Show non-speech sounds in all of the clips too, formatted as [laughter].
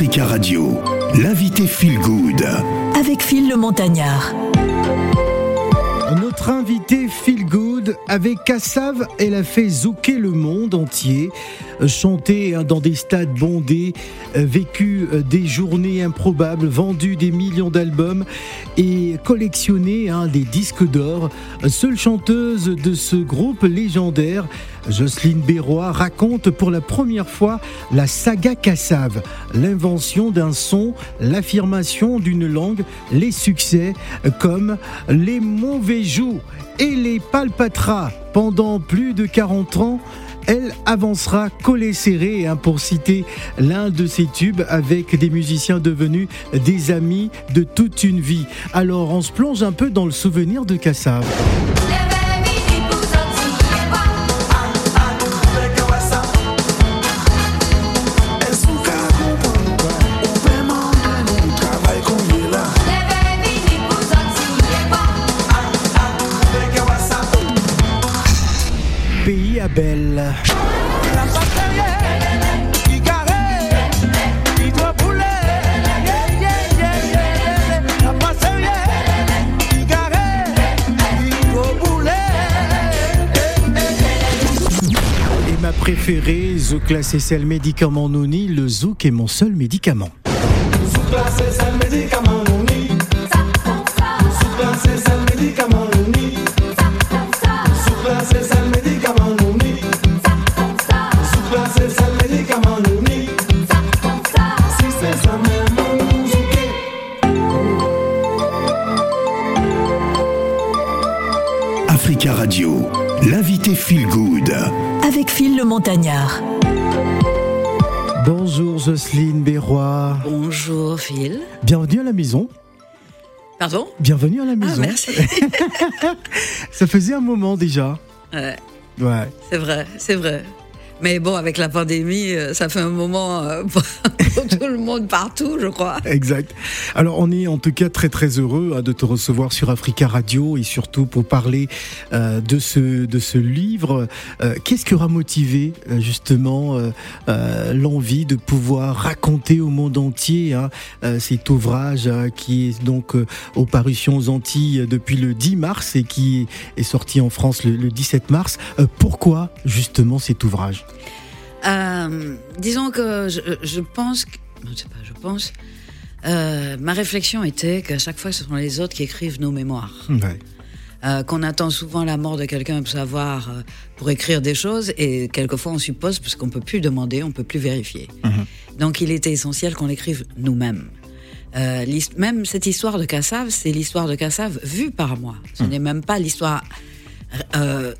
Africa Radio, l'invité Feel Good. Avec Phil le Montagnard. Notre invité Feel Good avec Kassav, elle a fait zouker le monde entier, chanter hein, dans des stades bondés, euh, vécu euh, des journées improbables, vendu des millions d'albums et collectionné hein, des disques d'or. Seule chanteuse de ce groupe légendaire, Jocelyne Berroy raconte pour la première fois la saga Kassav, l'invention d'un son, l'affirmation d'une langue, les succès comme les mauvais joues et les palpatras pendant plus de 40 ans. Elle avancera collée serrée hein, pour citer l'un de ses tubes avec des musiciens devenus des amis de toute une vie. Alors on se plonge un peu dans le souvenir de Kassav. Pays à Belle. Et ma préférée, Zouk classé c'est le médicament Nouni, le Zouk est mon seul médicament. Africa le Montagnard. Bonjour Jocelyne Berroy. Bonjour Phil. Bienvenue à la maison. Pardon? Bienvenue à la Ah, maison. merci. [laughs] Ça faisait un moment déjà. Ouais, Ouais. c'est vrai, c'est vrai. Mais bon, avec la pandémie, euh, ça fait un moment euh, [laughs] pour tout le monde partout, je crois. Exact. Alors on est en tout cas très très heureux hein, de te recevoir sur Africa Radio et surtout pour parler euh, de ce de ce livre. Qu'est-ce qui aura motivé justement l'envie de pouvoir raconter au monde entier hein, cet ouvrage hein, qui est donc aux parutions aux Antilles depuis le 10 mars et qui est sorti en France le, le 17 mars. Pourquoi justement cet ouvrage? Euh, disons que je, je pense, que, non, c'est pas, je pense, euh, ma réflexion était qu'à chaque fois, ce sont les autres qui écrivent nos mémoires. Ouais. Euh, qu'on attend souvent la mort de quelqu'un pour savoir, pour écrire des choses, et quelquefois on suppose parce qu'on peut plus demander, on peut plus vérifier. Donc il était essentiel qu'on l'écrive nous-mêmes. Euh, même cette histoire de Cassav, c'est l'histoire de Cassav vue par moi. Ce n'est même pas l'histoire euh,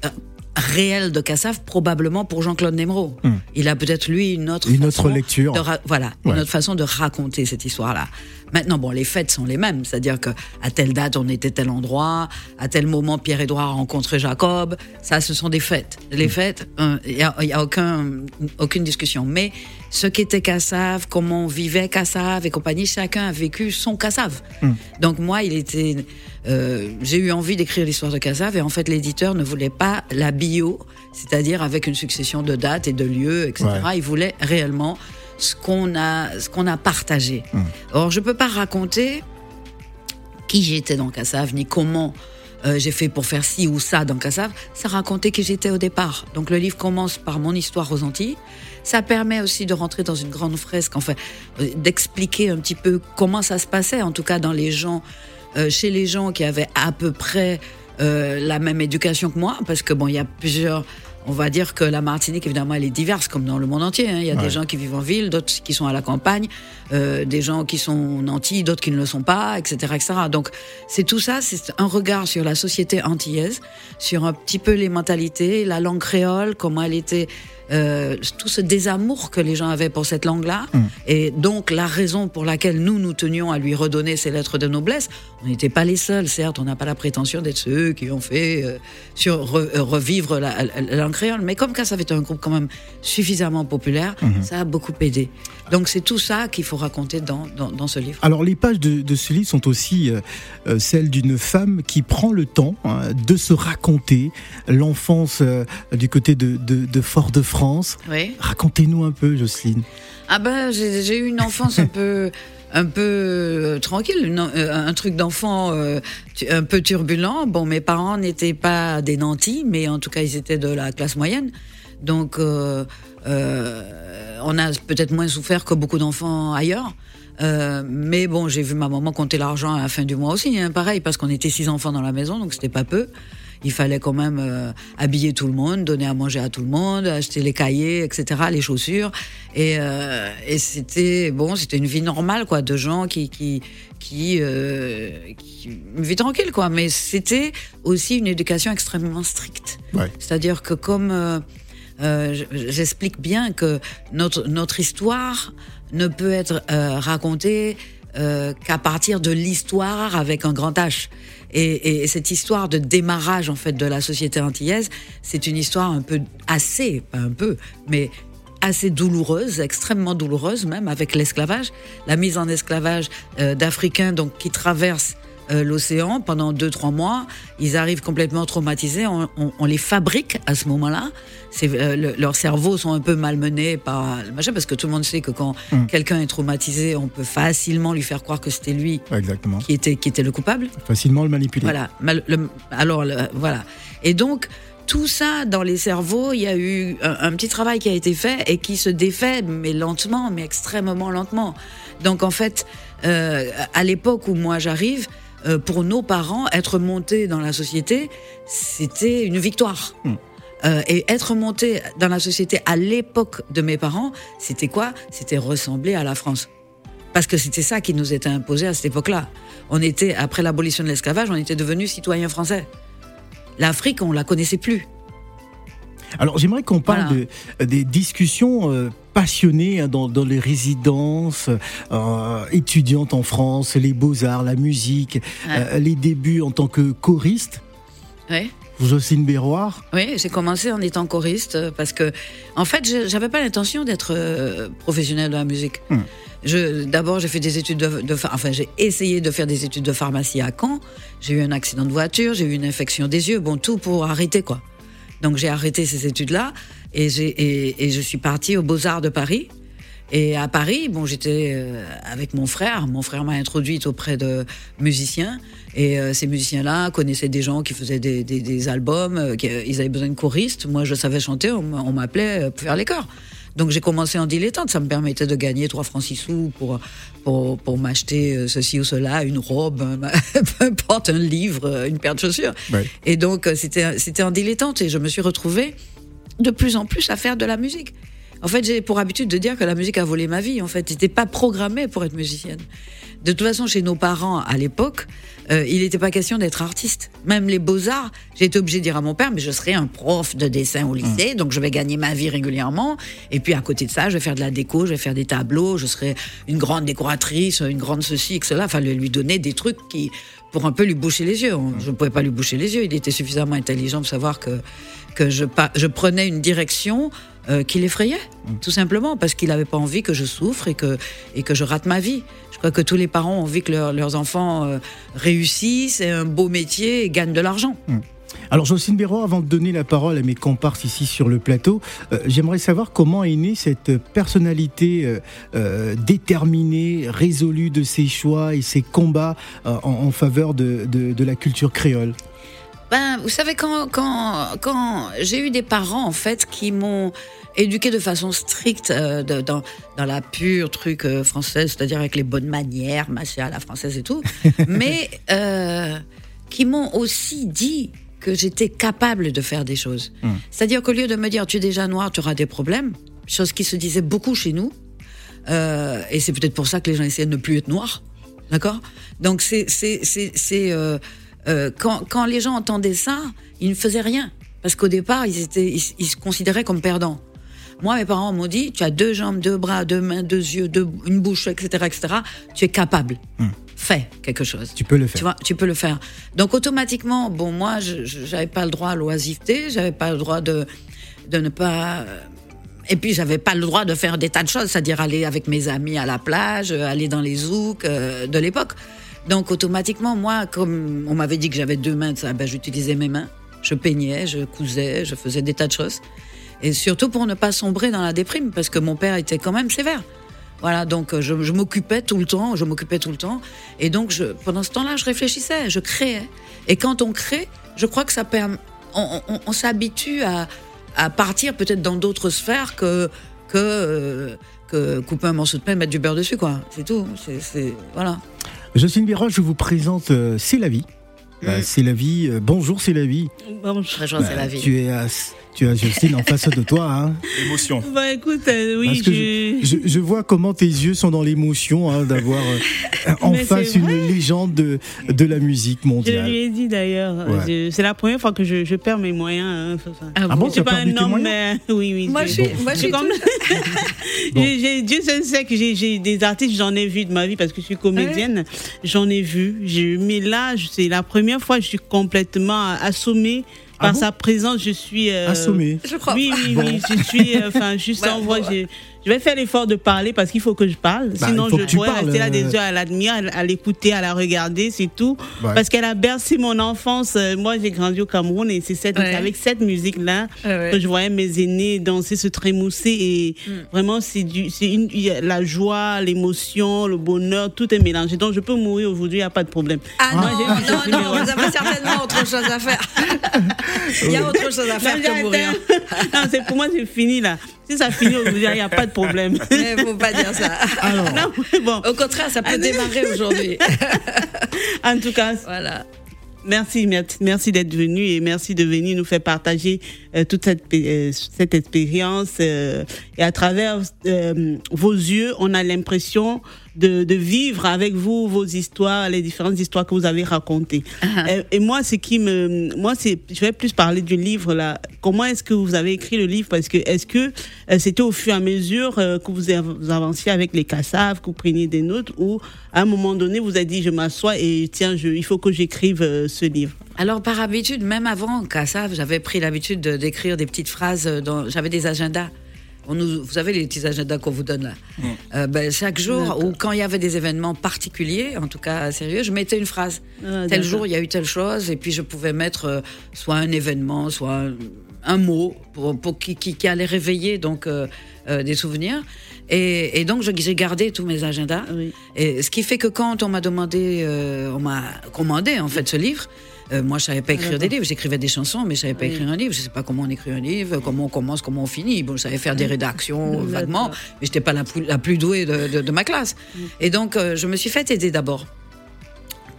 réelle de Cassav, probablement pour Jean-Claude Nemro. Il a peut-être lui une autre Une autre lecture. de voilà, Ouais. une autre façon de raconter cette histoire-là. Maintenant, bon, les faits sont les mêmes, c'est-à-dire que à telle date on était tel endroit, à tel moment Pierre-Édouard a rencontré Jacob. Ça, ce sont des faits. Les faits, il n'y a, y a aucun, aucune discussion. Mais ce qu'était Cassav, comment on vivait Cassav et compagnie, chacun a vécu son Cassav. Donc moi, il était, euh, j'ai eu envie d'écrire l'histoire de Cassav et en fait l'éditeur ne voulait pas la bio, c'est-à-dire avec une succession de dates et de lieux, etc. Ouais. Il voulait réellement ce qu'on a, ce qu'on a partagé. Or, je peux pas raconter qui j'étais dans Cassav, ni comment euh, j'ai fait pour faire ci ou ça dans Cassav. Ça racontait qui j'étais au départ. Donc le livre commence par mon histoire aux Antilles. Ça permet aussi de rentrer dans une grande fresque, enfin, euh, d'expliquer un petit peu comment ça se passait, en tout cas dans les gens, euh, chez les gens qui avaient à peu près euh, la même éducation que moi, parce que bon, il y a plusieurs. On va dire que la Martinique, évidemment, elle est diverse, comme dans le monde entier. hein. Il y a Ouais. des gens qui vivent en ville, d'autres qui sont à la campagne, euh, des gens qui sont nantis, d'autres qui ne le sont pas, etc., etc. Donc, c'est tout ça, c'est un regard sur la société antillaise, sur un petit peu les mentalités, la langue créole, comment elle était, euh, tout ce désamour que les gens avaient pour cette langue-là, et donc la raison pour laquelle nous nous tenions à lui redonner ses lettres de noblesse. On n'était pas les seuls, certes, on n'a pas la prétention d'être ceux qui ont fait euh, sur re- euh, revivre la, la- la en créole. Mais comme Cassav est un groupe quand même suffisamment populaire, Mhm. ça a beaucoup aidé. Donc c'est tout ça qu'il faut raconter dans, dans, dans ce livre. Alors les pages de, de ce livre sont aussi euh, celles d'une femme qui prend le temps hein, de se raconter l'enfance du côté de, de, de Fort-de-France. Oui. Racontez-nous un peu, Jocelyne. Ah ben j'ai eu une enfance un peu un peu euh, tranquille, une- euh, un truc d'enfant euh, un peu turbulent. Bon, mes parents n'étaient pas des nantis, mais en tout cas ils étaient de la classe moyenne. Donc on a peut-être moins souffert que beaucoup d'enfants ailleurs. Mais bon, j'ai vu ma maman compter l'argent à la fin du mois aussi, hein, pareil, parce qu'on était six enfants dans la maison, donc c'était pas peu. Il fallait quand même euh, habiller tout le monde, donner à manger à tout le monde, acheter les cahiers, etc., les chaussures. Et, euh, et c'était bon, c'était une vie normale, quoi, de gens qui qui qui, euh, qui- une vie tranquille, quoi. Mais c'était aussi une éducation extrêmement stricte. Ouais. C'est-à-dire que comme euh, euh, j'explique bien que notre notre histoire ne peut être racontée euh, qu'à partir de l'histoire avec un grand H. Et, et cette histoire de démarrage en fait de la société antillaise, c'est une histoire un peu assez, pas un peu, mais assez douloureuse, extrêmement douloureuse même avec l'esclavage, la mise en esclavage euh, d'Africains donc qui traversent euh, l'océan pendant deux trois mois. Ils arrivent complètement traumatisés. On, on- on les fabrique à ce moment-là. Euh, le- leurs cerveaux sont un peu malmenés par le machin parce que tout le monde sait que quand Mm. quelqu'un est traumatisé, on peut facilement lui faire croire que c'était lui Exactement. qui était qui était le coupable. Facilement le manipuler. Voilà. Mal- le- alors le- voilà. Et donc tout ça dans les cerveaux, il y a eu un, un petit travail qui a été fait et qui se défait, mais lentement, mais extrêmement lentement. Donc en fait, euh, à l'époque où moi j'arrive, euh, pour nos parents, être monté dans la société, c'était une victoire. Hmm. Euh, et être monté dans la société à l'époque de mes parents, c'était quoi? C'était ressembler à la France. Parce que c'était ça qui nous était imposé à cette époque-là. On était, après l'abolition de l'esclavage, on était devenus citoyens français. L'Afrique, on la connaissait plus. Alors j'aimerais qu'on parle Voilà. de, des discussions euh, passionnées hein, dans, dans les résidences euh, étudiantes en France, les beaux-arts, la musique, euh, les débuts en tant que choriste. Oui. Jocelyne Béroir. Oui, j'ai commencé en étant choriste euh, parce que, en fait, je- j'avais pas l'intention d'être euh, professionnelle de la musique. Hmm. D'abord, j'ai fait des études de, de enfin, j'ai essayé de faire des études de pharmacie à Caen. J'ai eu un accident de voiture, j'ai eu une infection des yeux, bon, tout pour arrêter, quoi. Donc, j'ai arrêté ces études-là et j'ai, et, et je suis partie aux Beaux-Arts de Paris. Et à Paris, bon, j'étais euh, avec mon frère. Mon frère m'a introduite auprès de musiciens. Et euh, ces musiciens-là connaissaient des gens qui faisaient des, des, des albums. euh, qui, euh, ils avaient besoin de choristes. Moi, je savais chanter. On, m'appelait pour faire les chœurs. Donc j'ai commencé en dilettante. Ça me permettait de gagner 3 francs 6 sous pour, pour, pour m'acheter ceci ou cela, une robe, un- [laughs] peu importe, un livre, une paire de chaussures. Ouais. Et donc c'était c'était en dilettante. Et je me suis retrouvée de plus en plus à faire de la musique. En fait, j'ai pour habitude de dire que la musique a volé ma vie. En fait, j'étais pas programmée pour être musicienne. De toute façon, chez nos parents à l'époque, euh, il n'était pas question d'être artiste. Même les beaux-arts, j'ai été obligée de dire à mon père, mais je serai un prof de dessin au lycée, donc je vais gagner ma vie régulièrement. Et puis à côté de ça, je vais faire de la déco, je vais faire des tableaux, je serai une grande décoratrice, une grande ceci, et cela. Fallait lui donner des trucs qui, pour un peu lui boucher les yeux. Je ne pouvais pas lui boucher les yeux. Il était suffisamment intelligent pour savoir que que je, je prenais une direction euh, qui l'effrayait, tout simplement, parce qu'il n'avait pas envie que je souffre et que, et que je rate ma vie. Je crois que tous les parents ont envie que leur- leurs enfants euh, réussissent, aient un beau métier et gagnent de l'argent. Alors Jocelyne Béroir, avant de donner la parole à mes comparses ici sur le plateau, euh, j'aimerais savoir comment est née cette personnalité déterminée, résolue de ses choix et ses combats en, faveur de- de la culture créole. Ben, vous savez, quand, quand, quand j'ai eu des parents, en fait, qui m'ont éduqué de façon stricte euh, de- dans, dans la pure truc euh, française, c'est-à-dire avec les bonnes manières, machin à la française et tout, [laughs] mais euh, qui m'ont aussi dit que j'étais capable de faire des choses. C'est-à-dire qu'au lieu de me dire tu es déjà noir, tu auras des problèmes, chose qui se disait beaucoup chez nous, euh, et c'est peut-être pour ça que les gens essaient de ne plus être noirs. D'accord? Donc, c'est. c'est, c'est, c'est euh, euh, quand, quand les gens entendaient ça, ils ne faisaient rien. Parce qu'au départ, ils, étaient, ils, ils se considéraient comme perdants. Moi, mes parents m'ont dit tu as deux jambes, deux bras, deux mains, deux yeux, deux, une bouche, etc., etc. Tu es capable. Fais quelque chose. Tu peux le faire. Tu vois, tu peux le faire. Donc automatiquement, bon, moi, je pas le droit à l'oisiveté, j'avais pas le droit de de ne pas. Et puis j'avais pas le droit de faire des tas de choses, c'est-à-dire aller avec mes amis à la plage, euh, aller dans les zouks euh, de l'époque. Donc automatiquement, moi, comme on m'avait dit que j'avais deux mains, ben, j'utilisais mes mains. Je peignais, je cousais, je faisais des tas de choses. Et surtout pour ne pas sombrer dans la déprime, parce que mon père était quand même sévère. Voilà, donc euh, je, m'occupais tout le temps, je m'occupais tout le temps. Et donc pendant ce temps-là, je réfléchissais, je créais. Et quand on crée, je crois que ça permet, on, s'habitue à, partir peut-être dans d'autres sphères que que, euh, que couper un morceau de pain et mettre du beurre dessus, quoi. C'est tout. C'est- voilà. Jocelyne Biroche, je vous présente euh, C'est la vie. Euh, Mm. c'est la vie. euh, bonjour, c'est la vie. Bon, Très joie, c'est la vie. Tu es, à- tu as Jocelyne en face de toi. Hein. Émotion. bah écoute, euh, oui, Parce que je... je, je vois comment tes yeux sont dans l'émotion hein, d'avoir euh, en Mais face une légende de, de la musique Je mondiale. lui ai dit d'ailleurs, Ouais. je- c'est la première fois que je, je perds mes moyens. hein, enfin, Ah bon, je tu suis as pas perdu un tes homme, moyens mais [laughs] oui, oui. Moi, je suis, moi, je suis comme- [laughs] j'ai- Dieu seul sait que j'ai- des artistes, j'en ai vu de ma vie parce que je suis comédienne, j'en ai vu. Mais là, je- c'est la première fois que je suis complètement assommée Ah par bon sa présence. Je suis euh, Assommé. Je crois. Oui, oui, Bon. oui, je suis, euh, enfin, juste Ouais, en voix. j'ai- Je vais faire l'effort de parler parce qu'il faut que je parle. Bah, Sinon, je pourrais parles, rester là euh. des heures à l'admirer, à l'écouter, à la regarder, c'est tout. Ouais. Parce qu'elle a bercé mon enfance. Euh, Moi, j'ai grandi au Cameroun et c'est cette, Ouais. avec cette musique-là Ouais, que je voyais mes aînés danser, se trémousser et Mm. vraiment, c'est du, une, la joie, l'émotion, le bonheur, tout est mélangé. Donc, je peux mourir aujourd'hui, il n'y a pas de problème. Ah Moi, non, non, non, Méroy. vous avez certainement autre chose à faire. Il y a autre chose à faire Non, que mourir. Non, c'est pour moi, c'est fini là. Si ça finit aujourd'hui, il n'y a pas de problème. [laughs] Mais faut pas dire ça. [laughs] Alors, Non, bon, Au contraire, ça peut démarrer aujourd'hui. [laughs] en tout cas, Voilà. Merci, merci, d'être venu et merci de venir nous faire partager euh, toute cette, euh, cette expérience. euh, et à travers vos yeux, on a l'impression de, de vivre avec vous vos histoires, les différentes histoires que vous avez racontées. Euh, et moi, ce qui me, moi, c'est, je vais plus parler du livre là. Comment est-ce que vous avez écrit le livre? Parce que est-ce que euh, c'était au fur et à mesure euh, que vous, av- vous avanciez avec les cassaves, que vous preniez des notes, ou à un moment donné, vous avez dit, je m'assois et tiens, je, il faut que j'écrive euh, ce livre? Alors, par habitude, même avant Kassav, j'avais pris l'habitude de- d'écrire des petites phrases. J'avais des agendas. On nous, vous savez les petits agendas qu'on vous donne là. Euh, ben, chaque jour, ou quand il y avait des événements particuliers, en tout cas sérieux, je mettais une phrase. Ah, tel jour, il y a eu telle chose, et puis je pouvais mettre euh, soit un événement, soit un, un mot pour, pour qui, qui, qui allait réveiller donc euh, euh, des souvenirs. Et, et donc, je- j'ai gardé tous mes agendas. Oui. Et ce qui fait que quand on m'a demandé, euh, on m'a commandé en fait ce livre, euh, moi je savais pas écrire des livres, j'écrivais des chansons, mais je savais pas Oui. écrire un livre. Je sais pas comment on écrit un livre, comment on commence, comment on finit. Bon, je savais faire des rédactions [laughs] vaguement, mais j'étais pas la plus, la plus douée de, de- de ma classe. Et donc euh, je me suis fait aider d'abord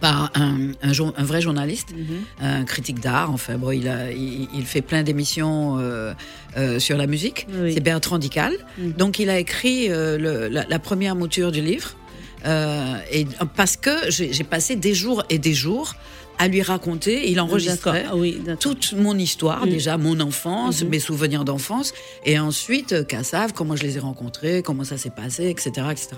par un, un, jour- un vrai journaliste, un critique d'art. Enfin bon, il, a, il, il fait plein d'émissions euh, euh, sur la musique. Oui. C'est Bertrand Dical. Mhm. Donc il a écrit euh, le- la, la première mouture du livre. Euh, et parce que j'ai passé des jours et des jours à lui raconter. Il enregistrait. Ah oui, toute mon histoire, Mm. déjà mon enfance, Mhm. mes souvenirs d'enfance, et ensuite euh, Cassav, comment je les ai rencontrés, comment ça s'est passé, etc., etc.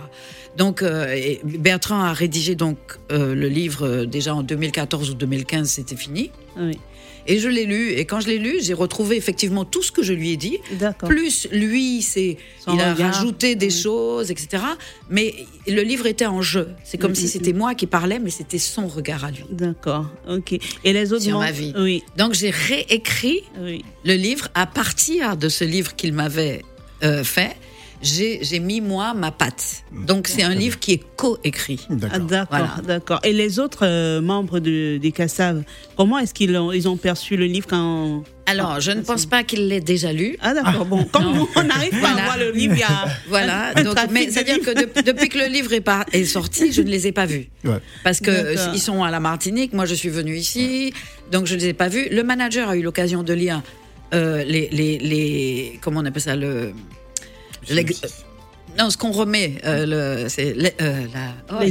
Donc euh, et Bertrand a rédigé donc euh, le livre euh, déjà en 2014 ou 2015, c'était fini, Ah Oui, et je l'ai lu. Et quand je l'ai lu, j'ai retrouvé effectivement tout ce que je lui ai dit. Plus lui, c'est il a regard. rajouté des Mm. choses, etc. Mais le livre était en jeu. C'est comme Mm, si mm, c'était moi qui parlais, mais c'était son regard à lui. D'accord, ok. Et les autres Sur ma vie. Oui, Donc j'ai réécrit le livre, à partir de ce livre qu'il m'avait euh, fait, j'ai j'ai mis moi ma patte. Donc c'est un livre qui est coécrit. Ah, d'accord. d'accord, Voilà. d'accord. Et les autres euh, membres de, des Cassaves, comment est-ce qu'ils ont, ils ont perçu le livre quand... Alors je ne pense pas qu'il l'ait déjà lu. Ah d'accord, bon, comme on n'arrive pas Voilà. à voir le livre, il y a... Voilà, un donc, mais c'est-à-dire que de- depuis que le livre est, par- est sorti, je ne les ai pas vus. Ouais. Parce que D'accord. euh, ils sont à la Martinique, moi je suis venue ici, donc je ne les ai pas vus. Le manager a eu l'occasion de lire euh, les, les, les- Comment on appelle ça le, Non, ce qu'on remet, euh, c'est euh, la- oh,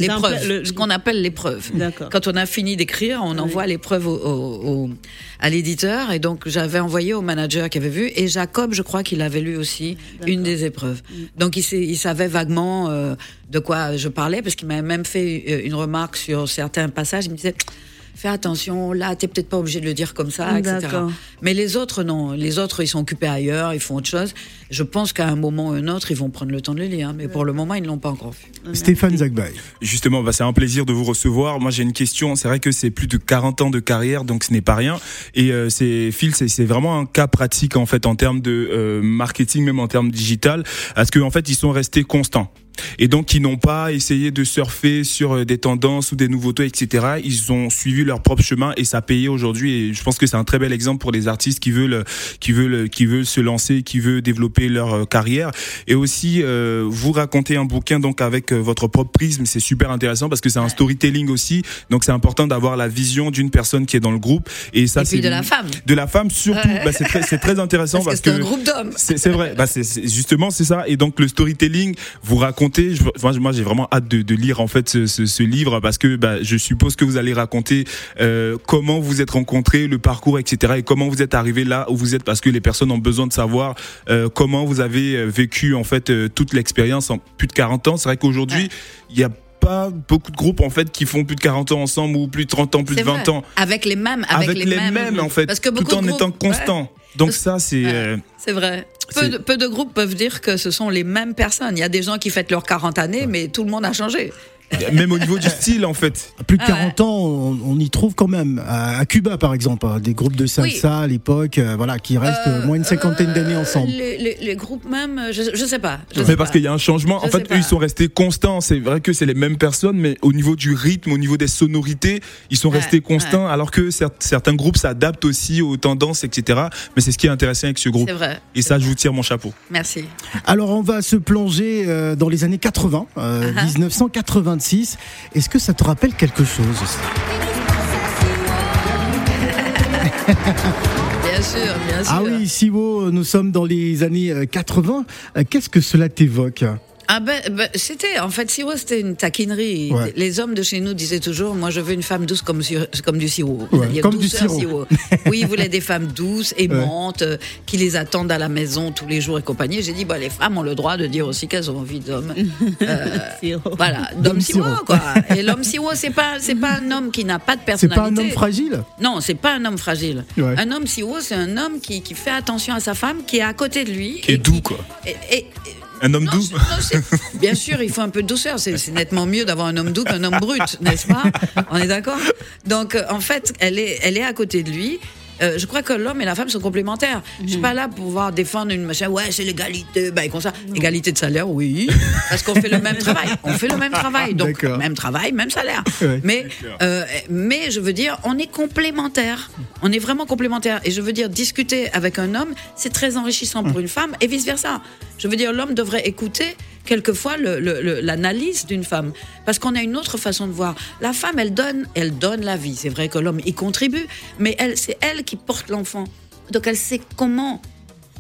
le- ce qu'on appelle l'épreuve. Quand on a fini d'écrire, on Oui. envoie l'épreuve au, au- au- à l'éditeur. Et donc, j'avais envoyé au manager qui avait vu. Et Jacob, je crois qu'il avait lu aussi une des épreuves. Donc, il, sait- il savait vaguement euh, de quoi je parlais, parce qu'il m'avait même fait euh, une remarque sur certains passages. Il me disait. Fais attention, là, t'es peut-être pas obligé de le dire comme ça, etc. Mais les autres, non. Les autres, ils sont occupés ailleurs, ils font autre chose. Je pense qu'à un moment ou un autre, ils vont prendre le temps de le lire. hein, Mais pour le moment, ils ne l'ont pas encore fait. Stéphane Zagbaï. Justement, bah, c'est un plaisir de vous recevoir. Moi, j'ai une question. C'est vrai que c'est plus de 40 ans de carrière, donc ce n'est pas rien. Et euh, c'est Phil, c'est c'est vraiment un cas pratique en fait en termes de euh, marketing, même en termes digital, parce qu'en en fait, ils sont restés constants. Et donc, ils n'ont pas essayé de surfer sur euh, des tendances ou des nouveautés, etc. Ils ont suivi leur propre chemin et ça a payé aujourd'hui. Et je pense que c'est un très bel exemple pour les artistes qui veulent, qui veulent, qui veulent se lancer, qui veulent développer leur euh, carrière. Et aussi, euh, vous racontez un bouquin donc avec euh, votre propre prisme. C'est super intéressant parce que c'est un storytelling aussi. Donc, c'est important d'avoir la vision d'une personne qui est dans le groupe. Et ça, c'est de la femme. de la femme surtout. Ouais. Bah, c'est très, c'est très intéressant Parce, parce, que c'est un groupe d'hommes. c'est vrai, bah c'est justement c'est ça. Et donc le storytelling, vous Je, moi, moi, j'ai vraiment hâte de, de lire en fait ce, ce- ce livre parce que bah, je suppose que vous allez raconter euh, comment vous êtes rencontrés, le parcours, etc. Et comment vous êtes arrivé là où vous êtes parce que les personnes ont besoin de savoir euh, comment vous avez euh, vécu en fait euh, toute l'expérience en plus de 40 ans. C'est vrai qu'aujourd'hui il y a pas beaucoup de groupes en fait qui font plus de 40 ans ensemble ou plus de 30 ans, plus de C'est 20 vrai. ans Avec les mêmes. Avec, avec, les, mêmes, en fait Parce que tout en étant ouais. constant. Donc Parce- ça c'est Ouais. euh, C'est vrai. Peu de, peu de groupes peuvent dire que ce sont les mêmes personnes. Il y a des gens qui fêtent leurs 40 années, mais tout le monde a changé. Même au niveau du style en fait. Plus de Ah ouais. 40 ans, on, on y trouve quand même. À, à Cuba, par exemple, hein, des groupes de salsa à l'époque, euh, voilà, qui restent euh, moins une cinquantaine d'années ensemble. Les, les- les groupes même, euh, je, je sais pas. je Mais sais parce qu'il y a un changement. Je en fait, eux, ils sont restés constants. C'est vrai que c'est les mêmes personnes, mais au niveau du rythme, au niveau des sonorités, ils sont Ouais, restés constants. Alors que cer- certains groupes s'adaptent aussi aux tendances, etc. Mais c'est ce qui est intéressant avec ce groupe. C'est vrai. Et ça, je vous tire mon chapeau. Merci. Alors, on va se plonger euh, dans les années 80, euh, Ah 1986. Est-ce que ça te rappelle quelque chose Bien sûr, bien sûr. Ah oui, Siwo, nous sommes dans les années euh, 80. Euh, Qu'est-ce que cela t'évoque? Ah ben, ben, c'était en fait sirop c'était une taquinerie. Ouais. Les hommes de chez nous disaient toujours moi je veux une femme douce comme comme du sirop. Ouais, comme du douceur sirop. [laughs] Oui, ils voulaient des femmes douces, aimantes, euh, qui les attendent à la maison tous les jours et compagnie. J'ai dit bah les femmes ont le droit de dire aussi qu'elles ont envie d'hommes. [laughs] Euh, Sirop. voilà, D'homme d'homme sirop sirop. quoi. Et l'homme sirop c'est pas c'est pas un homme qui n'a pas de C'est personnalité. pas un homme fragile Non, c'est pas un homme fragile. Ouais. Un homme sirop c'est un homme qui, qui fait attention à sa femme, qui est à côté de lui Qui est et doux, quoi. et- et- Un homme non, doux. non, bien sûr, il faut un peu de douceur. C'est c'est nettement mieux d'avoir un homme doux qu'un homme brut, n'est-ce pas? On est d'accord? Donc, euh, en fait, elle est, elle est à côté de lui. Euh, je crois que l'homme et la femme sont complémentaires. Je suis pas là pour pouvoir défendre une machin. Ouais, c'est l'égalité. Ben, comme ça, égalité de salaire, oui, [laughs] parce qu'on fait le même travail. On fait le même travail, donc même travail, même salaire. [laughs] Ouais. Mais, euh, mais je veux dire, on est complémentaires. On est vraiment complémentaires. Et je veux dire, discuter avec un homme, c'est très enrichissant pour une femme et vice versa. Je veux dire, l'homme devrait écouter quelquefois l'analyse d'une femme, parce qu'on a une autre façon de voir. La femme, elle donne, elle donne la vie. C'est vrai que l'homme y contribue, mais elle, c'est elle qui porte l'enfant. Donc elle sait comment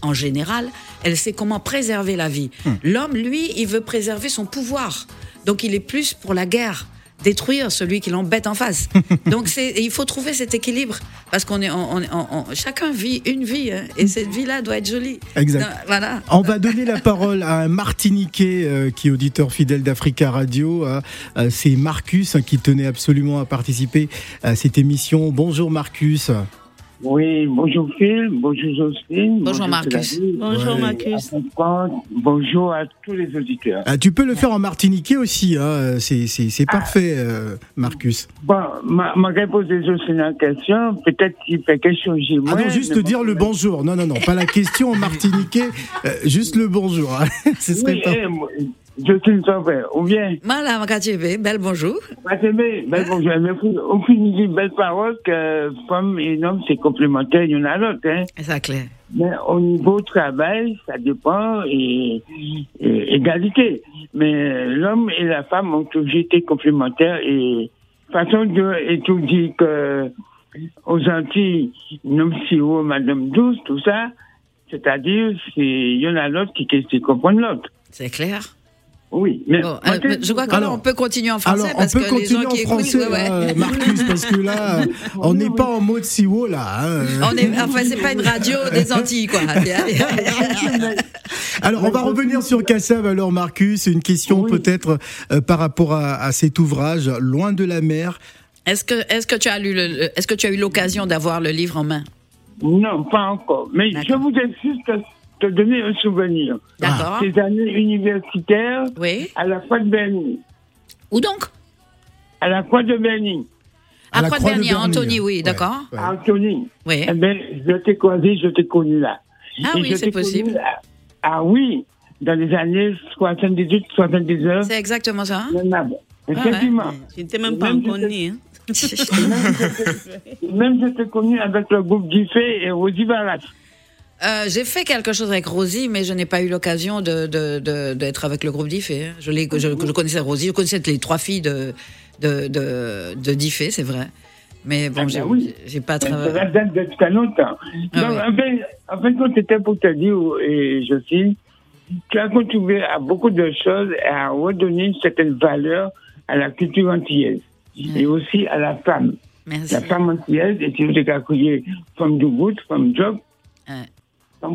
en général, elle sait comment préserver la vie. L'homme, lui, il veut préserver son pouvoir. Donc il est plus pour la guerre, détruire celui qui l'embête en face. [laughs] Donc c'est, il faut trouver cet équilibre parce qu'on est, on- on- on- chacun vit une vie hein, et cette vie-là doit être jolie. Exact. Voilà. On va donner la parole à un Martiniquais euh, qui est auditeur fidèle d'Africa Radio. euh, euh, C'est Marcus hein, qui tenait absolument à participer à cette émission. Bonjour Marcus. Oui, bonjour Phil, bonjour Jocelyne. Bonjour, Marcus. Bonjour Ouais. Marcus. Bonjour à tous les auditeurs. Ah, tu peux le faire en martiniquais aussi, hein, c'est parfait euh, Marcus. Bon, ma, ma réponse à Jocelyne en question, peut-être qu'il fait quelque chose chez moi. Ah non, juste dire bon, le bonjour. Non, non, non, pas la question en martiniquais, euh, juste le bonjour. [laughs] Ce serait Oui, pas... Jocelyne fait. Ou bien, Voilà, Makatiebe, belle bonjour. Fatimé, ben bonjour, mais finit d'une belle parole que femme et homme, c'est complémentaire l'un à l'autre, hein. C'est clair. Mais au niveau travail, ça dépend et, et égalité. Mais l'homme et la femme ont toujours été complémentaires et façon de dit que aux Antilles, homme sirop, madame douce, tout ça, c'est-à-dire c'est l'un à l'autre qui, qui, comprennent l'autre. C'est clair. Oui. Mais, Bon, euh, je crois que là, Alors- on peut continuer en français Alors, on parce peut que les continuer gens en qui écoutent, français, ouais, ouais. euh, Marcus, parce que là, [laughs] on n'est pas en mode siwo, là. hein. On est, enfin, c'est pas une radio des Antilles, quoi. [laughs] [laughs] Alors, on va revenir sur Kassav, alors, Marcus. Une question Oui. peut-être euh, par rapport à, à cet ouvrage, Loin de la mer. Est-ce que, est-ce que tu as lu est-ce que tu as eu l'occasion d'avoir le livre en main? Non, pas encore. Mais je voudrais juste te, donner un souvenir. D'accord. Ces années universitaires Oui. à la Croix de Berny. Où donc? À la Croix de Berny. À À la Croix de Croix de Bernier, Bernier. Anthony, oui, Ouais. d'accord. Ouais. Anthony. Oui. Eh ben, je t'ai croisé, je t'ai connu là. Ah Et oui, c'est connu possible. Ah oui, dans les années 78, 79. C'est exactement ça. hein Même, Effectivement. Je n'étais même pas née. hein. [laughs] Même je t'ai connu avec le groupe Diffé et Rosy Barras. Euh, j'ai fait quelque chose avec Rosie, mais je n'ai pas eu l'occasion de, de, de- d'être avec le groupe Diffé. hein. Je, je, je connaissais Rosie, je connaissais les trois filles de, de, Diffé, c'est vrai. Mais bon, Ah ben j'ai, oui. pas Ça travaillé. date de très longtemps. Ah Donc, oui. en fait, en fait, c'était pour te dire, et je suis, tu as contribué à beaucoup de choses et à redonner une certaine valeur à la culture antillaise et aussi à la femme. Merci. La femme antillaise, et tu as crié femme de goutte, femme job, Ouais.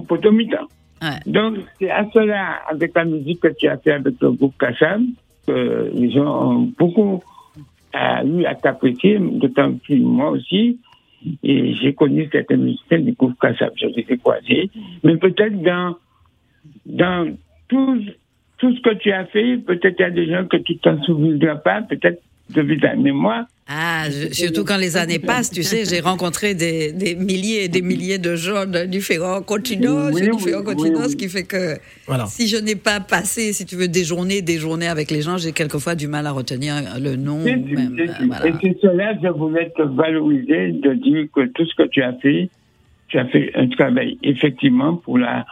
Potomitan. Ouais. Donc, c'est à cela, avec la musique que tu as fait avec le groupe Kassam, que les gens ont beaucoup euh, eu à t'apprécier, d'autant plus moi aussi. Et j'ai connu certains musiciens du groupe Kassam, je les ai croisés. Mais peut-être dans, dans tout, tout ce que tu as fait, peut-être il y a des gens que tu t'en souviendras pas, peut-être depuis ta mémoire. Ah, je- surtout quand les années passent, tu sais, j'ai rencontré des, des milliers et des milliers de gens de différents continents, Oui, oui, différents oui, continents, oui. ce qui fait que Voilà. si je n'ai pas passé, si tu veux, des journées, des journées avec les gens, j'ai quelquefois du mal à retenir le nom. Même, euh, voilà. Et c'est cela, je voulais te valoriser, de dire que tout ce que tu as fait, tu as fait un travail effectivement pour la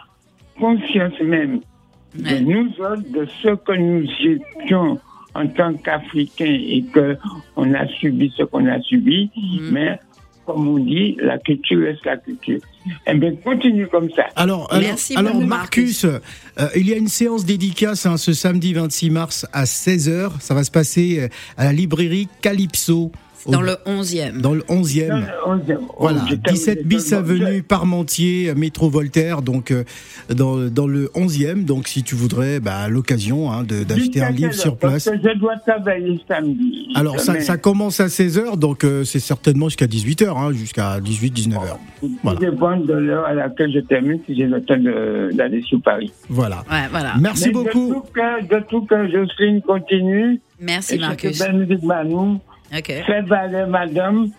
conscience même de Ouais. nous autres, de ce que nous étions en tant qu'Africains et que on a subi ce qu'on a subi, Mm. mais comme on dit, la culture reste la culture. Eh bien, continue comme ça. Alors, alors, Merci alors, Marcus, euh, il y a une séance dédicace hein, ce samedi 26 mars à 16h. Ça va se passer euh, à la librairie Calypso. Dans le 11e. dans le 11e. On- on- Voilà, je t'aime, 17 je bis avenue Parmentier, métro Voltaire, donc euh, dans, dans le 11e. Donc si tu voudrais, bah, à l'occasion hein, de- d'acheter un livre sur heure Parce place. que je dois travailler samedi. Alors ça, ça commence à 16h, donc euh, c'est certainement jusqu'à 18h, hein, jusqu'à 18-19h. Tout Voilà. dépend de l'heure à laquelle je termine, si j'ai le temps de- d'aller sur Paris. Voilà. Ouais, voilà. Merci Mais beaucoup. De tout cœur, de tout cœur, Jocelyne continue. Merci, Marcus. belle musique, Manu. OK. Fait valer madame,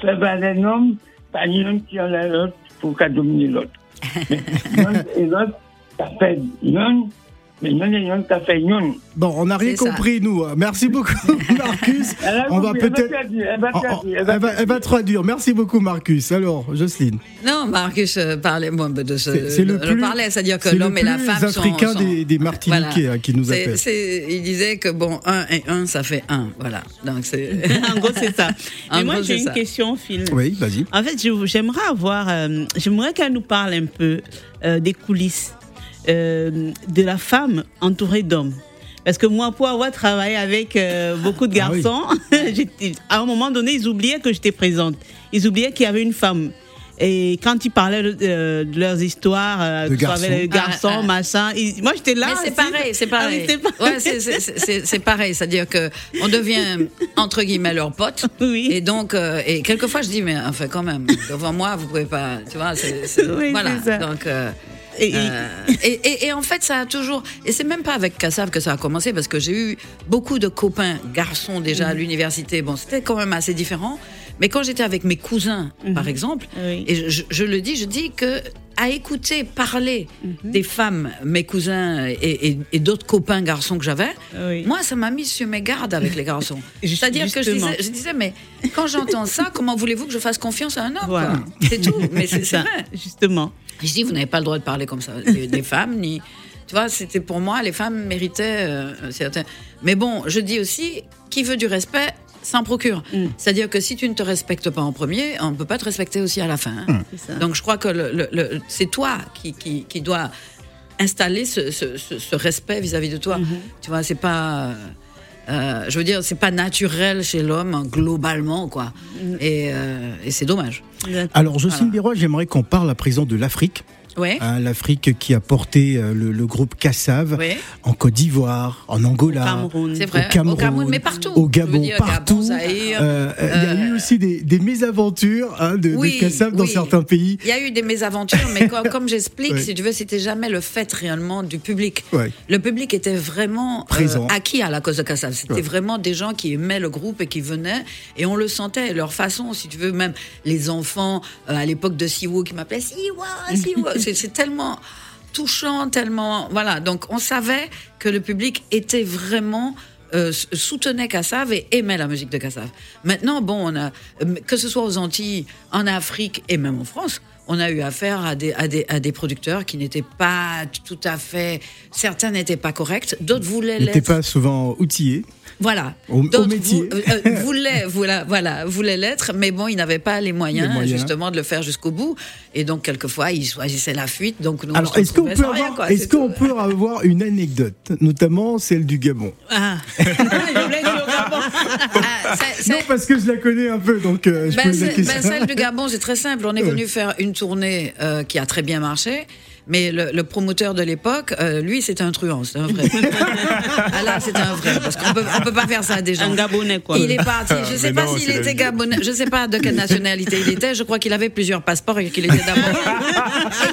fait valer homme, pas un qui en a l'autre pour qu'à dominer l'autre. [laughs] L'un et l'autre, ça fait l'un Bon, on n'a rien ça. compris, nous. Merci beaucoup, [laughs] Marcus. On va peut-être... traduire, Elle va traduire, Elle va, elle va traduire. Merci beaucoup, Marcus. Alors, Jocelyne. Non, Marcus euh, parlait bon, de ce. C'est- le je plus- c'est-à-dire que c'est le l'homme et la plus femme sont. africain sont- des- des Martiniquais, hein, qui nous C'est- appelle. c'est- il disait que bon, un et un, ça fait un. Voilà. Donc c'est. [laughs] en gros, c'est ça. [laughs] Mais moi, j'ai une ça. question, Phil. Oui, vas-y. En fait, j'aimerais avoir, euh, j'aimerais qu'elle nous parle un peu euh, des coulisses euh, de la femme entourée d'hommes. Parce que moi, pour avoir travaillé avec euh, beaucoup de Ah oui. garçons, [laughs] à un moment donné, ils oubliaient que j'étais présente. Ils oubliaient qu'il y avait une femme. Et quand ils parlaient de, euh, de leurs histoires, euh, De que ce soit garçons. avec les garçons, Ah, ah. machin, ils- moi j'étais là. Mais c'est pareil, c'est Ah pareil. oui, c'est pareil. Ouais, c'est-. C'est-à-dire que on devient entre guillemets leur pote. [laughs] Oui. Et donc, euh, et quelquefois je dis mais enfin quand même devant moi vous pouvez pas, tu vois. c'est- Oui, voilà. Donc. Euh, Et- et- euh, et, et- et en fait, ça a toujours. Et c'est même pas avec Kassav que ça a commencé, parce que j'ai eu beaucoup de copains garçons déjà Mhm. à l'université. Bon, c'était quand même assez différent. Mais quand j'étais avec mes cousins, Mhm. par exemple, Oui. et je, le dis, je dis que à écouter parler Mhm. des femmes, mes cousins et, d'autres copains garçons que j'avais, Oui. moi, ça m'a mis sur mes gardes avec les garçons. [laughs] C'est-à-dire que je disais, je disais, mais quand j'entends ça, comment voulez-vous que je fasse confiance à un homme Voilà. C'est tout. Mais c'est vrai. justement. Je dis, vous n'avez pas le droit de parler comme ça des, femmes, ni. Tu vois, c'était pour moi, les femmes méritaient euh, certains. Mais bon, je dis aussi, qui veut du respect s'en procure. Mm. C'est-à-dire que si tu ne te respectes pas en premier, on ne peut pas te respecter aussi à la fin. hein. Ça. Donc je crois que le- le- le- c'est toi qui, qui, qui dois installer ce, ce- ce- ce respect vis-à-vis de toi. Tu vois, c'est pas. Euh, je veux dire, c'est pas naturel chez l'homme hein, globalement, quoi. Et, euh, et c'est dommage. Alors, Jocelyne Desrois, j'aimerais qu'on parle à présent de l'Afrique. Ouais. Hein, L'Afrique qui a porté euh, le, le groupe Kassav en Côte d'Ivoire, en Angola. Cameroun. C'est vrai. Au Cameroun, Au Cameroun, mais partout. Au Gabon, dire, partout. Euh, euh, Il y a eu aussi des, des mésaventures hein, de, Oui, de Kassav dans oui. certains pays. Il y a eu des mésaventures, mais comme, comme j'explique, Ouais. si tu veux, c'était jamais le fait réellement du public. Le public était vraiment euh, Présent. acquis à la cause de Kassav. C'était vraiment des gens qui aimaient le groupe et qui venaient, et on le sentait. Leur façon, si tu veux, même les enfants euh, à l'époque de Siwo qui m'appelaient Siwa, Siwa. C'est tellement touchant, tellement voilà. Donc on savait que le public était vraiment euh, soutenait Kassav et aimait la musique de Kassav. Maintenant, bon, on a, euh, que ce soit aux Antilles, en Afrique et même en France, on a eu affaire à des, à des, à des producteurs qui n'étaient pas tout à fait, certains n'étaient pas corrects, d'autres voulaient l'être. pas souvent outillé. Voilà. Au- au D'autres métier. vou- euh, euh, [laughs] voulaient, voilà, voilà, voulaient l'être, mais bon, ils n'avaient pas les moyens, Les moyens. justement de le faire jusqu'au bout. Et donc, quelquefois, ils choisissaient la fuite. Donc, nous, Alors, est-ce qu'on peut rien, avoir, quoi, est-ce c'est qu'on peut avoir une anecdote, notamment celle du Gabon? Ah. [laughs] Gabon. Ah, c'est- Non, parce que je la connais un peu, donc euh, je Ben, pose la c'est- question. ben, celle du Gabon, c'est très simple. On est Ouais. venu faire une tournée euh, qui a très bien marché. Mais le, le promoteur de l'époque, euh, lui, c'était un truand, c'est un vrai. [laughs] ah là, c'est un vrai, parce qu'on peut, on peut pas faire ça à des gens. Un Gabonais, quoi. Il est parti. Je sais Mais pas s'il était gabonais. Je sais pas de quelle nationalité il était. Je crois qu'il avait plusieurs passeports et qu'il était d'abord.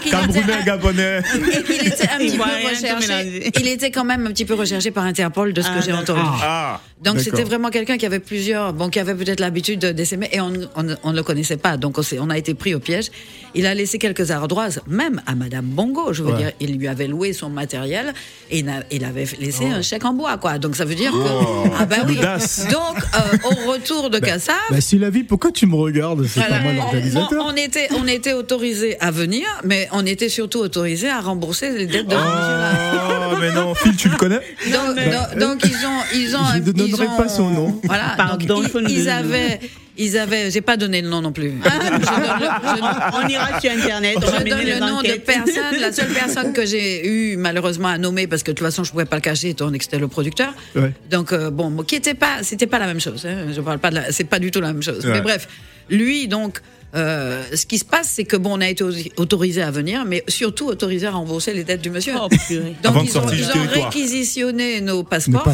[laughs] Camerounais, Gabonais. et qu'il était un petit peu recherché. Il était quand même un petit peu recherché par Interpol de ce Ah, que j'ai d'accord. entendu. Ah. Donc c'était vraiment quelqu'un qui avait plusieurs, bon, qui avait peut-être l'habitude de- d'essaimer et on, on, on ne le connaissait pas. Donc on a été pris au piège. Il a laissé quelques ardoises, même à Madame Bongo. Je veux Ouais. dire, il lui avait loué son matériel et il, avait laissé Oh. un chèque en bois, quoi. Donc ça veut dire que ah ben oui. Donc euh, au retour de [laughs] Kassav. Bah, si la vie, pourquoi tu me regardes? C'est voilà, pas moi on- l'organisateur. on, on était, on était autorisé à venir, mais on était surtout autorisé à rembourser les dettes de. Oh, mais non, Phil, tu le connais? [laughs] Donc, donc- donc, ils ont, ils ont, Je ne ils donnerai ont- pas son nom. Voilà. Pardon, donc, ils, ils avaient, ils avaient, j'ai pas donné le nom non plus. Je donne le- je- On ira sur Internet, on je donne le nom de personne. La seule personne que j'ai eu malheureusement à nommer parce que de toute façon je pouvais pas le cacher étant donné que c'était le producteur. Ouais. Donc euh, bon, qui était pas, c'était pas la même chose. hein. Je parle pas de, c'est pas du tout la même chose. Ouais. Mais bref, lui donc. Euh, ce qui se passe, c'est que bon, on a été autorisé à venir, mais surtout autorisé à rembourser les dettes du monsieur. Oh. Donc Avant ils ont, ils ont réquisitionné nos passeports.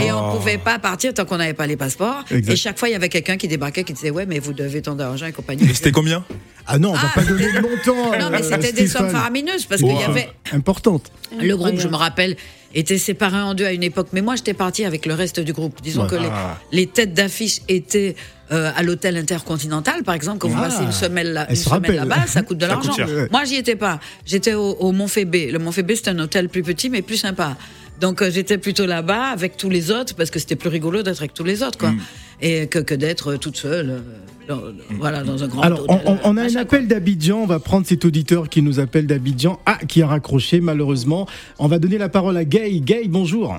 Et on pouvait pas partir tant qu'on n'avait pas les passeports. Exact. Et chaque fois, il y avait quelqu'un qui débarquait qui disait Ouais, mais vous devez tant d'argent et compagnie. Et c'était combien? Ah non, on va Ah, pas donner de montant. Non, mais euh, c'était des sommes faramineuses parce qu'il y avait. Importante. Le groupe, je me rappelle, était séparé en deux à une époque. Mais moi, j'étais partie avec le reste du groupe. Disons Ouais. que les, les têtes d'affiche étaient euh, à l'hôtel intercontinental, par exemple. Quand vous Ah. passez une semaine, là, là-bas, ça coûte de [laughs] l'argent. Moi, j'y étais pas. J'étais au, au Mont Fébé. Le Mont Fébé, c'est un hôtel plus petit, mais plus sympa. Donc, euh, j'étais plutôt là-bas avec tous les autres, parce que c'était plus rigolo d'être avec tous les autres, quoi. Et que, que d'être toute seule, euh, dans, voilà, dans un grand Alors, on, hôtel. on- on a un appel d'Abidjan. On va prendre cet auditeur qui nous appelle d'Abidjan. Ah, qui a raccroché, malheureusement. On va donner la parole à Gay. Gay, bonjour.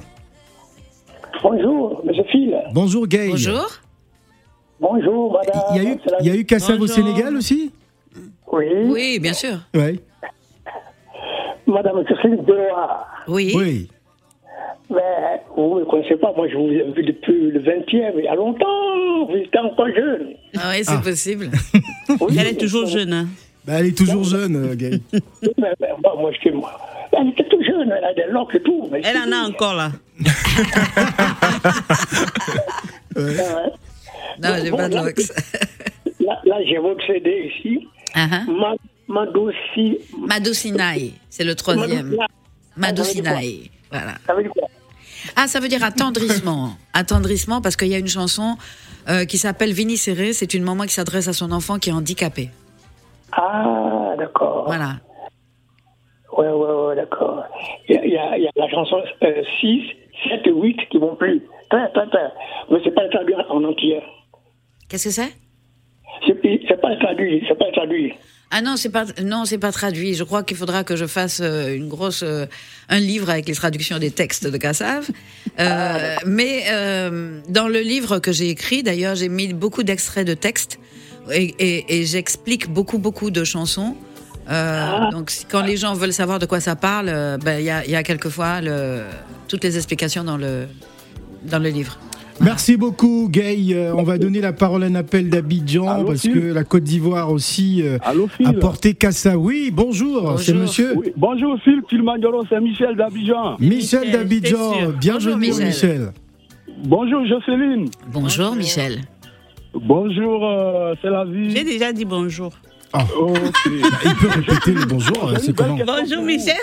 Bonjour, monsieur Phil. Bonjour, Gay. Bonjour. Bonjour, madame. Il y a eu, il y a eu Kassav au. Sénégal aussi Oui, Oui, bien sûr. Ouais. madame Christine Deloire. Oui. Oui. Mais vous ne me connaissez pas, moi je vous ai vu depuis le 20e, il y a longtemps, vous étiez encore jeune. Ah oui, c'est possible. [laughs] Oui, Elle est toujours jeune. Hein. Bah, elle est toujours jeune, euh, Gay. [laughs] Mais, mais, moi, j'étais moi. Elle était toute jeune, elle a des locks et tout. Mais Elle c'est- en a encore là. [laughs] Ouais. Non, j'ai Bon, pas de là, locks. Là, là, j'ai votre CD ici. Ah, ah. Ma, Madossi. Madou Sinaï, c'est le troisième. Madou Sinaï, voilà. Ça veut dire quoi? Ah, ça veut dire attendrissement. [laughs] Attendrissement, parce qu'il y a une chanson euh, qui s'appelle Vini Serré. C'est une maman qui s'adresse à son enfant qui est handicapé. Ah, d'accord. Voilà. Ouais, ouais, ouais, d'accord. Il y y y a la chanson euh, 6, 7 et 8 qui vont plus. Très, très, très. Mais c'est pas traduit en entier. Qu'est-ce que c'est? C'est c'est pas traduit, c'est pas traduit. Ah non, c'est pas non, c'est pas traduit. Je crois qu'il faudra que je fasse euh, une grosse euh, un livre avec les traductions des textes de Kassav. [laughs] Euh, mais euh, dans le livre que j'ai écrit, d'ailleurs, j'ai mis beaucoup d'extraits de textes et, et- et j'explique beaucoup beaucoup de chansons. Euh, donc si- quand les gens veulent savoir de quoi ça parle, euh, ben il y a, il y a quelquefois le, toutes les explications dans le dans le livre. Merci beaucoup, Gay. Euh, on va donner la parole à un appel d'Abidjan Allô, parce Phil que la Côte d'Ivoire aussi euh, Allô, a porté Kassa. Oui, bonjour, Bonjour. c'est monsieur Oui, Bonjour Phil, Phil Mandoro, c'est Michel d'Abidjan. Michel Michel, d'Abidjan. Bienvenue, Michel. Michel. Bonjour Jocelyne. Bonjour, Michel. Bonjour, euh, c'est la vie. J'ai déjà dit bonjour. Ok. Il peut répéter le bonjour, c'est comment Bonjour Michel.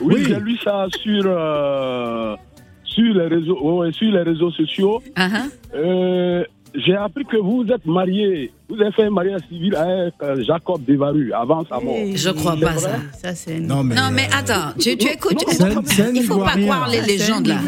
Oui, Oui. j'ai lu ça sur, euh, sur, les réseaux, ouais, sur les réseaux sociaux. Ah, ah. Euh, j'ai appris que vous êtes marié. Vous avez fait un mariage civil avec euh, Jacob Devaru avant sa mort. Je crois pas ça. Ça, c'est Non, mais, Non, mais euh, attends, tu, tu écoutes. Ça- ça il faut pas croire les légendes là.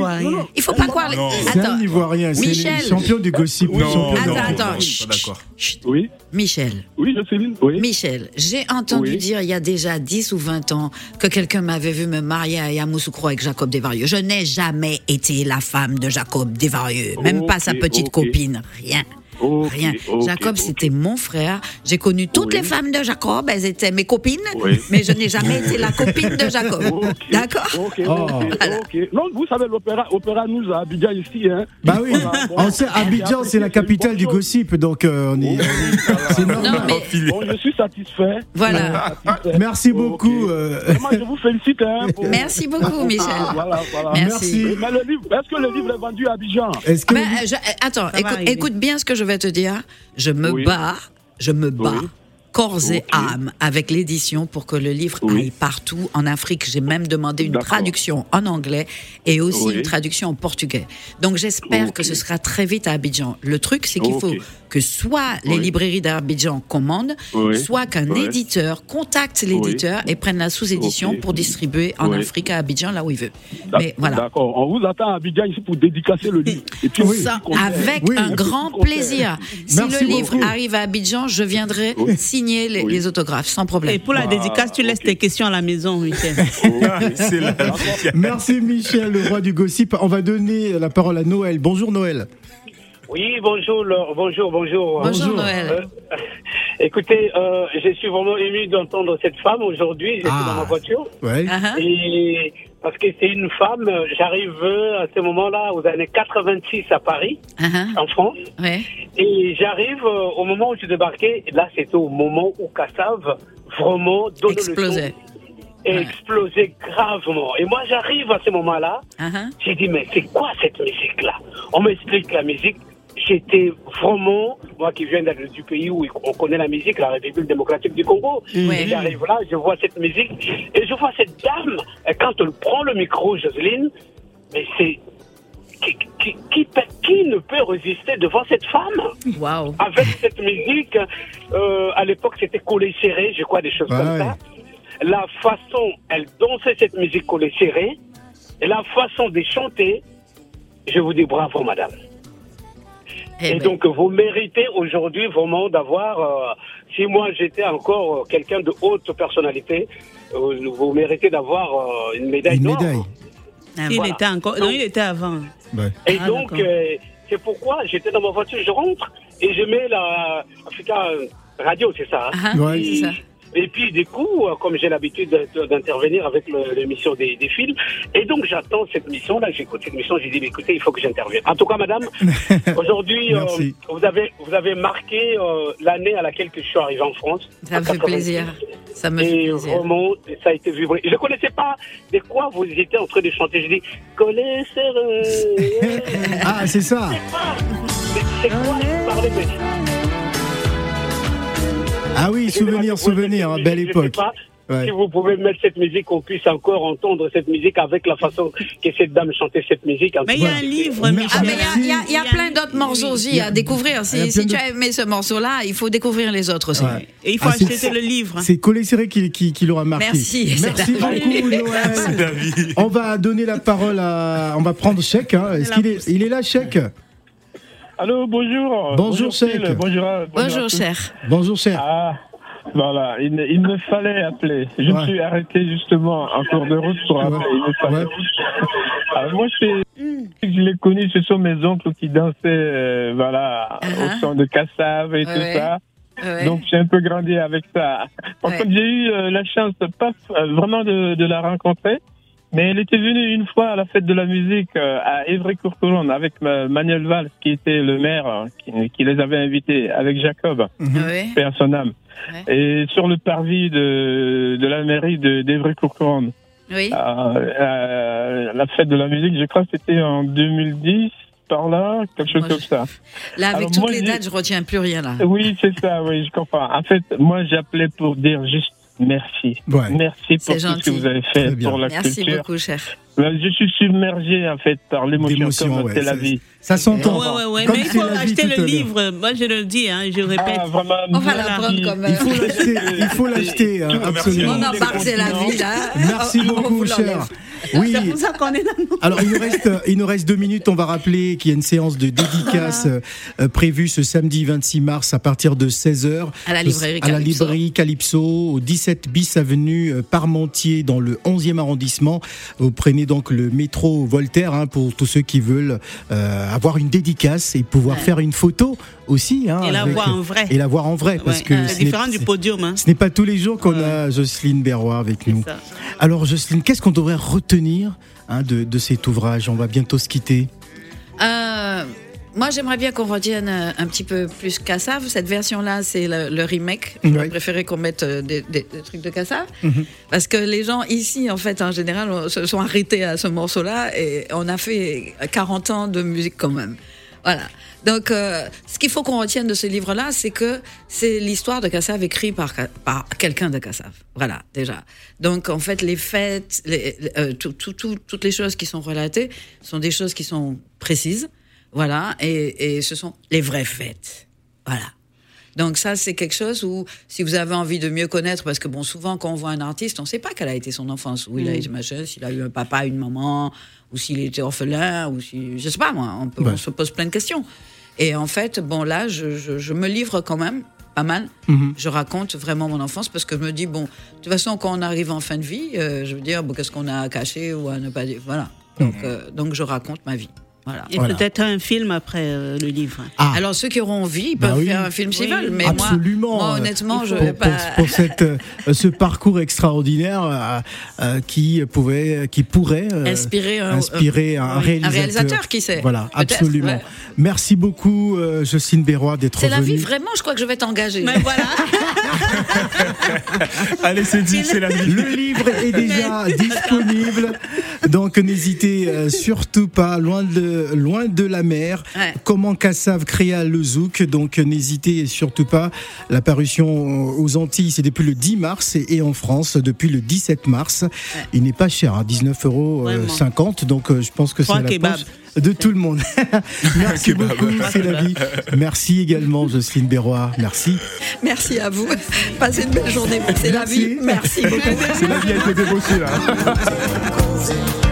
Il faut pas croire les. Non. C'est un Attends, Ivoirien, c'est Michel. champion du gossip. Non, champion attends, attends. non, d'accord. Oui, Michel, oui, Jocelyne. Oui. Michel, j'ai entendu Oui. dire il y a déjà 10 ou 20 ans que quelqu'un m'avait vu me marier à Yamoussoukro avec Jacob Desvarieux. Je n'ai jamais été la femme de Jacob Desvarieux, même pas sa petite copine, rien. Rien. Jacob, c'était mon frère. J'ai connu toutes Oui. les femmes de Jacob. Elles étaient mes copines. Oui. Mais je n'ai jamais été la copine de Jacob. [laughs] D'accord Ok, Oh. ok, ok. Non, vous savez, l'opéra, opéra nous à Abidjan ici. Hein. Bah oui, Voilà, bon. on sait, Abidjan, c'est la capitale du gossip, donc euh, on est. C'est Non, normal. Bon, je suis satisfait. voilà. Satisfait. [laughs] Merci beaucoup. euh, Vraiment, je vous félicite. Hein, [laughs] pour- Merci beaucoup, Michel. Voilà, voilà. Merci. Mais le livre, est-ce que le livre est vendu à Abidjan? Est-ce que Ben, euh, je- euh, attends, écoute, bien ce que je vais te dire. Je me Oui. bats, je me bats. Oui. Corps et âme avec l'édition pour que le livre Oui. aille partout en Afrique. J'ai même demandé une traduction en anglais et aussi Oui. une traduction en portugais. Donc j'espère que ce sera très vite à Abidjan. Le truc, c'est qu'il faut que soit les Oui. librairies d'Abidjan commandent, Oui. soit qu'un Oui. éditeur contacte l'éditeur et prenne la sous-édition pour distribuer en Oui. Afrique à Abidjan là où il veut. Mais voilà. D'accord. On vous attend à Abidjan ici pour dédicacer le livre. Et puis. Ça, avec Oui. un grand plaisir. Si Merci le livre beaucoup. arrive à Abidjan, je viendrai Oui. Signer les, Oui. les autographes sans problème. Et pour la Bah, dédicace, tu laisses tes questions à la maison, Michel. [laughs] La [laughs] Merci Michel, le roi du gossip. On va donner la parole à Noël. Bonjour Noël. Oui, bonjour, Laure. bonjour, bonjour. Bonjour, bonjour. Noël. Euh, [laughs] écoutez, euh, je suis vraiment ému d'entendre cette femme aujourd'hui. Ah. dans ma voiture. Ouais. Ah, ah. Et parce que c'est une femme, j'arrive euh, à ce moment-là, aux années 86 à Paris, Ah, ah. en France. Ouais. Et j'arrive euh, au moment où je débarquais. Là, c'était au moment où Kassav vraiment donne Explosait. le. Et explosait gravement. Et moi, j'arrive à ce moment-là. Ah. J'ai dit, mais c'est quoi cette musique-là? On m'explique la musique. J'étais vraiment, moi qui viens du pays où on connaît la musique, la République démocratique du Congo. Ouais. Et J'arrive là, je vois cette musique, et je vois cette dame, et quand elle prend le micro, Jocelyne, mais c'est... Qui, qui, qui, peut- qui ne peut résister devant cette femme avec cette musique, euh, à l'époque c'était collé serré, je crois, des choses Ouais, comme ça. La façon, elle dansait cette musique collé serré, et la façon de chanter, je vous dis bravo, madame. Eh et ben, donc, vous méritez aujourd'hui vraiment d'avoir, euh, si moi j'étais encore euh, quelqu'un de haute personnalité, euh, vous méritez d'avoir euh, une médaille Une d'or. médaille. Ah, Il Voilà. était encore. Non, il était avant. Ouais. Et Ah, donc, d'accord. euh, c'est pourquoi j'étais dans ma voiture, je rentre et je mets la Africa Radio, c'est ça. hein. ah, ça. Et puis, du coup, euh, comme j'ai l'habitude de- d'intervenir avec l'émission des, des films, et donc j'attends cette mission-là, j'écoute cette mission, j'ai dit, mais écoutez, il faut que j'intervienne. En tout cas, madame, [laughs] aujourd'hui, euh, vous, avez, vous avez marqué euh, l'année à laquelle que je suis arrivé en France. Ça me fait 86. plaisir. Ça me fait Et plaisir. vraiment, ça a été vibré. Je ne connaissais pas de quoi vous étiez en train de chanter. Je dis, connaissez [laughs] Ah, c'est ça. C'est quoi vous parlez, mais- Ah oui, souvenir, souvenir, hein, belle époque. Ouais. Si vous pouvez mettre cette musique, qu'on puisse encore entendre cette musique avec la façon que cette dame chantait cette musique. Mais il y a un livre, Mais- Ah, mais il y a- y y plein d'autres morceaux aussi à découvrir. Si, tu as aimé ce morceau-là, il faut découvrir les autres aussi. Ouais. Et il faut Ah, acheter le livre. C'est Collet Serré qui, qui, qui l'aura marqué. Merci, Merci beaucoup, Noël. David. On va donner la parole à. On va prendre Chèque. Hein. Est-ce qu'il est, il est là, Chèque Allô, bonjour. Bonjour. Sec. Bonjour, à- bonjour Bonjour, cher. Bonjour, cher. Ah, voilà, il, il me fallait appeler. Je Ouais. me suis arrêté justement en cours de route pour appeler. Il me fallait. Ouais. Alors, moi, c'est, je l'ai connu, ce sont mes oncles qui dansaient, euh, voilà, Uh-huh. au son de Kassav et Ouais, tout ça. Ouais. Donc, j'ai un peu grandi avec ça. Par Ouais. contre, j'ai eu euh, la chance, pas euh, vraiment de, de la rencontrer, Mais elle était venue une fois à la fête de la musique euh, à Évry-Courcouronne avec ma- Manuel Valls, qui était le maire, euh, qui, qui les avait invités, avec Jacob, Oui. paix à son âme. Et sur le parvis de, de la mairie de- d'Évry-Courcouronne. Oui. à, à la fête de la musique, je crois que c'était en 2010, par là, quelque chose Moi, comme je- ça. Là, avec Alors, toutes moi, les dates, je retiens plus rien là. Oui, c'est ça, oui, je comprends. En fait, moi, j'appelais pour dire juste merci. Ouais. Merci pour tout ce que vous avez fait pour la Merci culture. beaucoup, chef. Là, Je suis submergé, en fait, par l'émotion, comme ouais, c'est la vie. Ça s'entend. Ouais, ouais, ouais. Comme Mais il faut acheter le livre. Moi, je le dis, hein, je répète. Ah, vraiment, On va merci. la prendre comme Il faut l'acheter, il faut l'acheter, hein, absolument. On embarque, c'est la vie là. Merci On- beaucoup, cher. Oui. C'est pour ça qu'on est là. nous. Alors il nous reste [laughs] il nous reste deux minutes. On va rappeler qu'il y a une séance de dédicace euh, euh, prévue ce samedi 26 mars à partir de 16 h À la librairie à la Calypso. librairie Calypso au 17 bis avenue euh, Parmentier dans le 11e arrondissement. Vous prenez donc le métro Voltaire hein, pour tous ceux qui veulent euh, avoir une dédicace et pouvoir Ouais. faire une photo aussi. hein, Et la avec- voir en vrai. Et la voir en vrai parce Ouais, que c'est ce n'est- différent du podium. Hein. ce n'est pas tous les jours qu'on a Jocelyne Berroy avec nous. ça. Alors Jocelyne, qu'est-ce qu'on devrait retenir hein, de, de cet ouvrage? On va bientôt se quitter. Euh, moi, j'aimerais bien qu'on retienne euh, un petit peu plus Kassav. Cette version-là, c'est le, le remake. J'aurais Ouais. préféré qu'on mette euh, des, des- des trucs de Kassav. Mhm. Parce que les gens ici, en fait, en général, se sont arrêtés à ce morceau-là et on a fait 40 ans de musique quand même. Voilà. Donc, euh, ce qu'il faut qu'on retienne de ce livre-là, c'est que c'est l'histoire de Kassav écrite par, par quelqu'un de Kassav. Voilà, déjà. Donc, en fait, les fêtes, les, euh, tout- tout- tout- toutes les choses qui sont relatées sont des choses qui sont précises. Voilà. Et, et ce sont les vraies fêtes. Voilà. Donc ça, c'est quelque chose où, si vous avez envie de mieux connaître, parce que bon, souvent quand on voit un artiste, on ne sait pas quelle a été son enfance, où il a Mm. été machin, s'il a eu un papa, une maman, ou s'il était orphelin, ou si, je sais pas moi, on, peut, Ouais. on se pose plein de questions. Et en fait, bon là, je, je, je me livre quand même, pas mal. Mhm. Je raconte vraiment mon enfance parce que je me dis bon, de toute façon, quand on arrive en fin de vie, euh, je veux dire, bon, qu'est-ce qu'on a à cacher ou à ne pas dire, voilà. Donc, euh, donc je raconte ma vie. Voilà. Et Voilà. peut-être un film après euh, le livre. Ah. Alors ceux qui auront envie, ils Bah peuvent oui. faire un film s'ils Oui. veulent, mais Absolument. moi, moi honnêtement, je pour, vais pour- pas. pour cette, euh, [laughs] ce parcours extraordinaire euh, euh, qui pouvait, qui pourrait euh, Inspirer un- inspirer un, réalisateur. réalisateur, qui sait. Voilà, absolument. ouais. Merci beaucoup, euh, Jocelyne Berroy, d'être C'est la vie, venue. vraiment, je crois que je vais t'engager. Mais voilà. [laughs] Allez, c'est dit, c'est la vie. Le livre est déjà [laughs] disponible, donc n'hésitez euh, surtout pas, loin de, loin de la mer. Ouais. Comment Kassav créa le zouk, donc n'hésitez surtout pas. La parution aux Antilles, c'est depuis le 10 mars et, et en France depuis le 17 mars. Il n'est pas cher, hein, 19,50 euros, euh, Vraiment. 50, donc euh, je pense que c'est la de tout le monde. [laughs] Merci beaucoup, c'est la vie. Merci également, Jocelyne Berroy. Merci. Merci à vous. Passez une belle journée. C'est la Merci. vie. Merci beaucoup. C'est la vie avec les débauchés, là. [laughs]